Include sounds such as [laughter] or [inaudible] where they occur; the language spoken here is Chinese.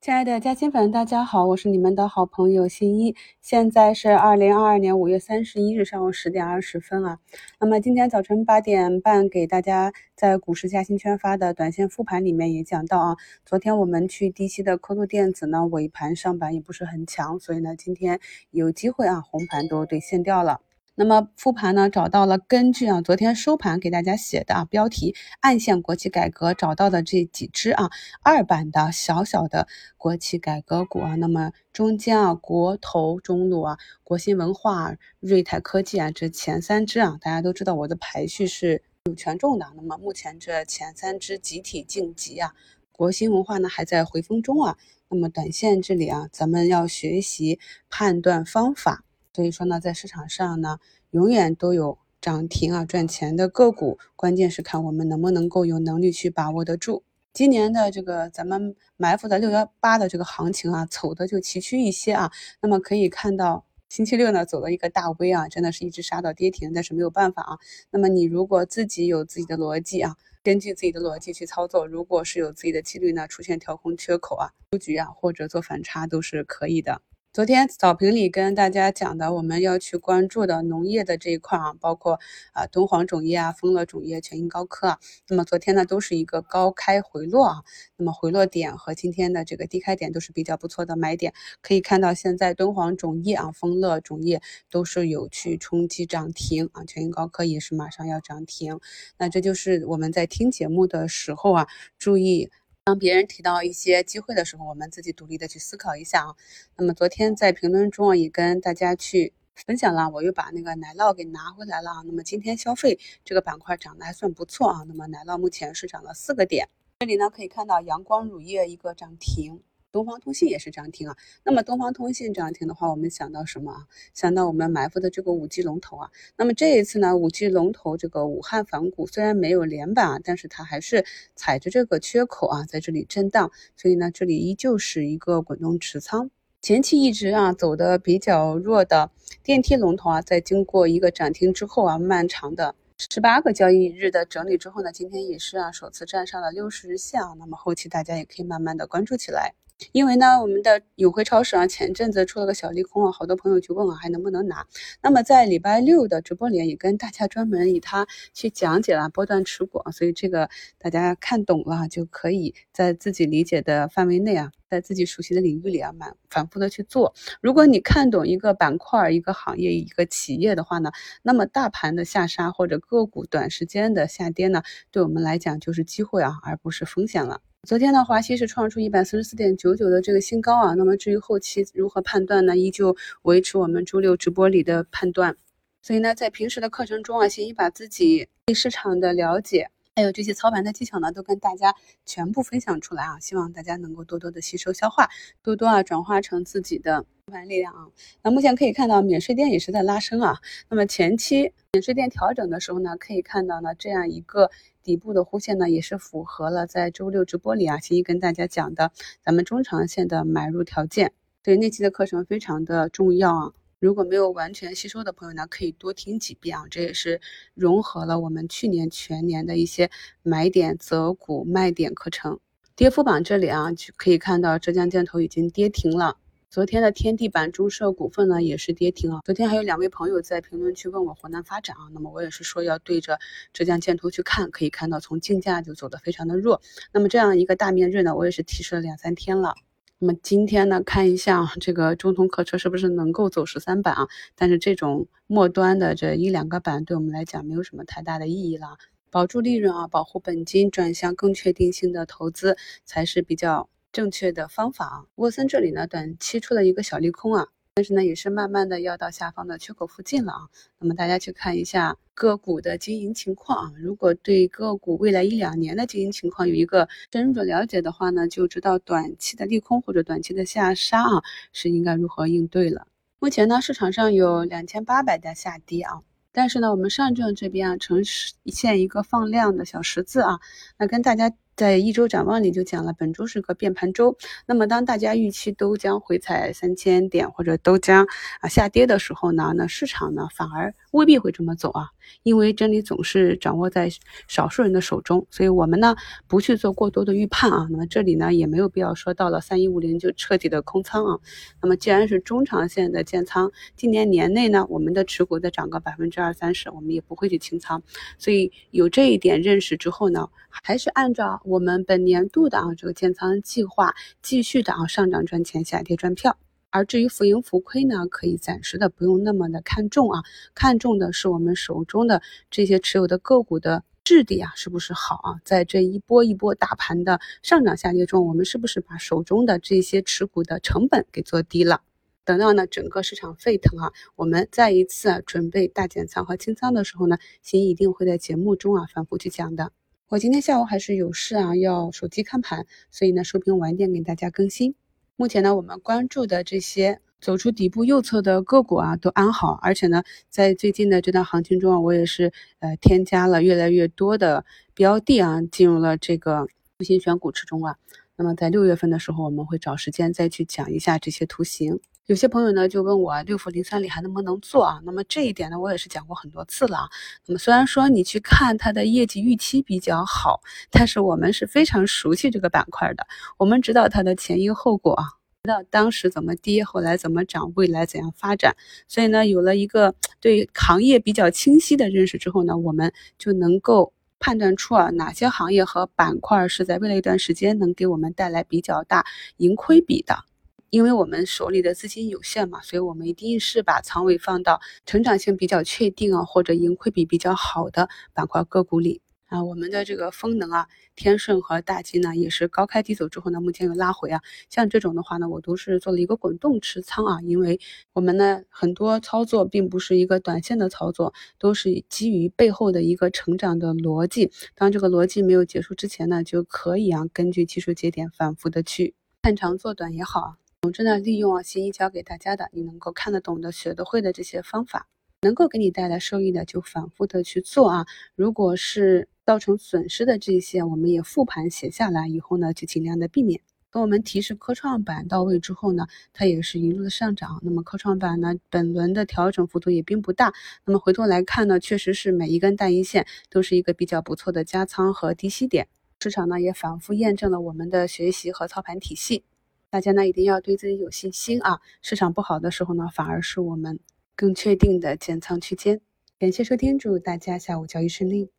亲爱的嘉兴粉，大家好，我是你们的好朋友新一。现在是二零二二年五月三十一日上午十点二十分啊。那么今天早晨八点半给大家在股市嘉兴圈发的短线复盘里面也讲到啊，昨天我们去低吸的科度电子呢，尾盘上板也不是很强，所以呢今天有机会啊，红盘都兑现掉了。那么复盘呢，找到了根据啊昨天收盘给大家写的啊标题暗线国企改革找到的这几只啊二板的小小的国企改革股啊，那么中间啊国投中路啊国新文化瑞泰科技啊这前三只啊，大家都知道我的排序是有权重的，那么目前这前三只集体晋级啊，国新文化呢还在回风中啊，那么短线这里啊咱们要学习判断方法。所以说呢，在市场上呢，永远都有涨停啊赚钱的个股，关键是看我们能不能够有能力去把握得住。今年的这个咱们埋伏的六幺八的这个行情啊，走的就崎岖一些啊。那么可以看到，星期六呢走了一个大 V 啊，真的是一直杀到跌停，但是没有办法啊。那么你如果自己有自己的逻辑啊，根据自己的逻辑去操作，如果是有自己的纪律呢，出现调空缺口啊，出局啊，或者做反差都是可以的。昨天早评里跟大家讲的，我们要去关注的农业的这一块啊，包括啊敦煌种业啊、丰乐种业、全英高科啊，那么昨天呢都是一个高开回落啊，那么回落点和今天的这个低开点都是比较不错的买点，可以看到现在敦煌种业啊、丰乐种业都是有去冲击涨停啊，全英高科也是马上要涨停，那这就是我们在听节目的时候啊，注意。当别人提到一些机会的时候，我们自己独立的去思考一下啊。那么昨天在评论中，也跟大家去分享了，我又把那个奶酪给拿回来了啊。那么今天消费这个板块涨得还算不错啊。那么奶酪目前是涨了四个点，这里呢可以看到阳光乳业一个涨停。东方通信也是涨停啊，那么东方通信涨停的话，我们想到什么啊？想到我们埋伏的这个五 G 龙头啊。那么这一次呢，五 G 龙头这个武汉凡谷虽然没有连板啊，但是它还是踩着这个缺口啊，在这里震荡，所以呢，这里依旧是一个滚动持仓。前期一直啊走的比较弱的电梯龙头啊，在经过一个涨停之后啊，漫长的十八个交易日的整理之后呢，今天也是啊首次站上了六十日线啊。那么后期大家也可以慢慢的关注起来。因为呢，我们的永辉超市啊，前阵子出了个小利空啊，好多朋友就问啊，还能不能拿？那么在礼拜六的直播里也跟大家专门以它去讲解了波段持股啊，所以这个大家看懂了就可以在自己理解的范围内啊，在自己熟悉的领域里啊，满反复的去做。如果你看懂一个板块、一个行业、一个企业的话呢，那么大盘的下杀或者个股短时间的下跌呢，对我们来讲就是机会啊，而不是风险了。昨天呢，华西是创出一百四十四点九九的这个新高啊。那么至于后期如何判断呢？依旧维持我们周六直播里的判断。所以呢，在平时的课程中啊，先把自己对市场的了解，还有这些操盘的技巧呢，都跟大家全部分享出来啊。希望大家能够多多的吸收消化，多多啊转化成自己的操盘力量啊。那目前可以看到，免税店也是在拉升啊。那么前期免税店调整的时候呢，可以看到呢这样一个。底部的弧线呢，也是符合了在周六直播里啊，新一跟大家讲的咱们中长线的买入条件。对那期的课程非常的重要啊！如果没有完全吸收的朋友呢，可以多听几遍啊。这也是融合了我们去年全年的一些买点择股卖点课程。跌幅榜这里啊，就可以看到浙江建投已经跌停了。昨天的天地板中设股份呢也是跌停啊。昨天还有两位朋友在评论区问我湖南发展啊，那么我也是说要对着浙江建投去看，可以看到从竞价就走的非常的弱。那么这样一个大面日呢，我也是提示了两三天了。那么今天呢，看一下这个中通客车是不是能够走十三板啊？但是这种末端的这一两个板对我们来讲没有什么太大的意义了，保住利润啊，保护本金，转向更确定性的投资才是比较。正确的方法啊，沃森这里呢短期出了一个小利空啊，但是呢也是慢慢的要到下方的缺口附近了啊。那么大家去看一下个股的经营情况啊，如果对个股未来一两年的经营情况有一个深入的了解的话呢，就知道短期的利空或者短期的下杀啊是应该如何应对了。目前呢市场上有两千八百家下跌啊。但是呢，我们上证这边啊呈现一个放量的小十字啊，那跟大家在一周展望里就讲了，本周是个变盘周。那么当大家预期都将回踩三千点或者都将啊下跌的时候呢，那市场呢反而未必会这么走啊，因为真理总是掌握在少数人的手中，所以我们呢不去做过多的预判啊。那么这里呢也没有必要说到了三一五零就彻底的空仓啊。那么既然是中长线的建仓，今年年内呢我们的持股再涨个百分之二三十，我们也不会去清仓。所以有这一点认识之后呢，还是按照我们本年度的啊这个建仓计划，继续的啊上涨赚钱，下跌赚票。而至于浮盈浮亏呢，可以暂时的不用那么的看重啊，看重的是我们手中的这些持有的个股的质地啊，是不是好啊？在这一波一波大盘的上涨下跌中，我们是不是把手中的这些持股的成本给做低了？等到呢整个市场沸腾啊，我们再一次准备大减仓和清仓的时候呢，鑫一定会在节目中啊反复去讲的。我今天下午还是有事啊，要手机看盘，所以呢收评晚点给大家更新。目前呢，我们关注的这些走出底部右侧的个股啊，都安好。而且呢，在最近的这段行情中啊，我也是呃添加了越来越多的标的啊，进入了这个图形选股池中啊。那么在六月份的时候，我们会找时间再去讲一下这些图形。有些朋友呢就问我六福磷酸锂还能不能做啊？那么这一点呢，我也是讲过很多次了。那么虽然说你去看它的业绩预期比较好，但是我们是非常熟悉这个板块的，我们知道它的前因后果啊，知道当时怎么跌，后来怎么涨，未来怎样发展。所以呢，有了一个 [tsk] 对行业比较清晰的认识之后呢，我们就能够判断出啊哪些行业和板块是在未来一段时间能给我们带来比较大盈亏比的。因为我们手里的资金有限嘛，所以我们一定是把仓位放到成长性比较确定啊，或者盈亏比比较好的板块个股里啊。我们的这个风能啊、天顺和大金呢，也是高开低走之后呢，目前有拉回啊。像这种的话呢，我都是做了一个滚动持仓啊，因为我们呢很多操作并不是一个短线的操作，都是基于背后的一个成长的逻辑。当这个逻辑没有结束之前呢，就可以啊根据技术节点反复的去看长做短也好啊。总之呢，利用啊，新一教给大家的，你能够看得懂的、学得会的这些方法，能够给你带来收益的，就反复的去做啊。如果是造成损失的这些，我们也复盘写下来以后呢，就尽量的避免。等我们提示科创板到位之后呢，它也是一路的上涨。那么科创板呢，本轮的调整幅度也并不大。那么回头来看呢，确实是每一根大阴线都是一个比较不错的加仓和低吸点。市场呢也反复验证了我们的学习和操盘体系。大家呢一定要对自己有信心啊！市场不好的时候呢，反而是我们更确定的减仓区间。感谢收听，祝大家下午交易顺利。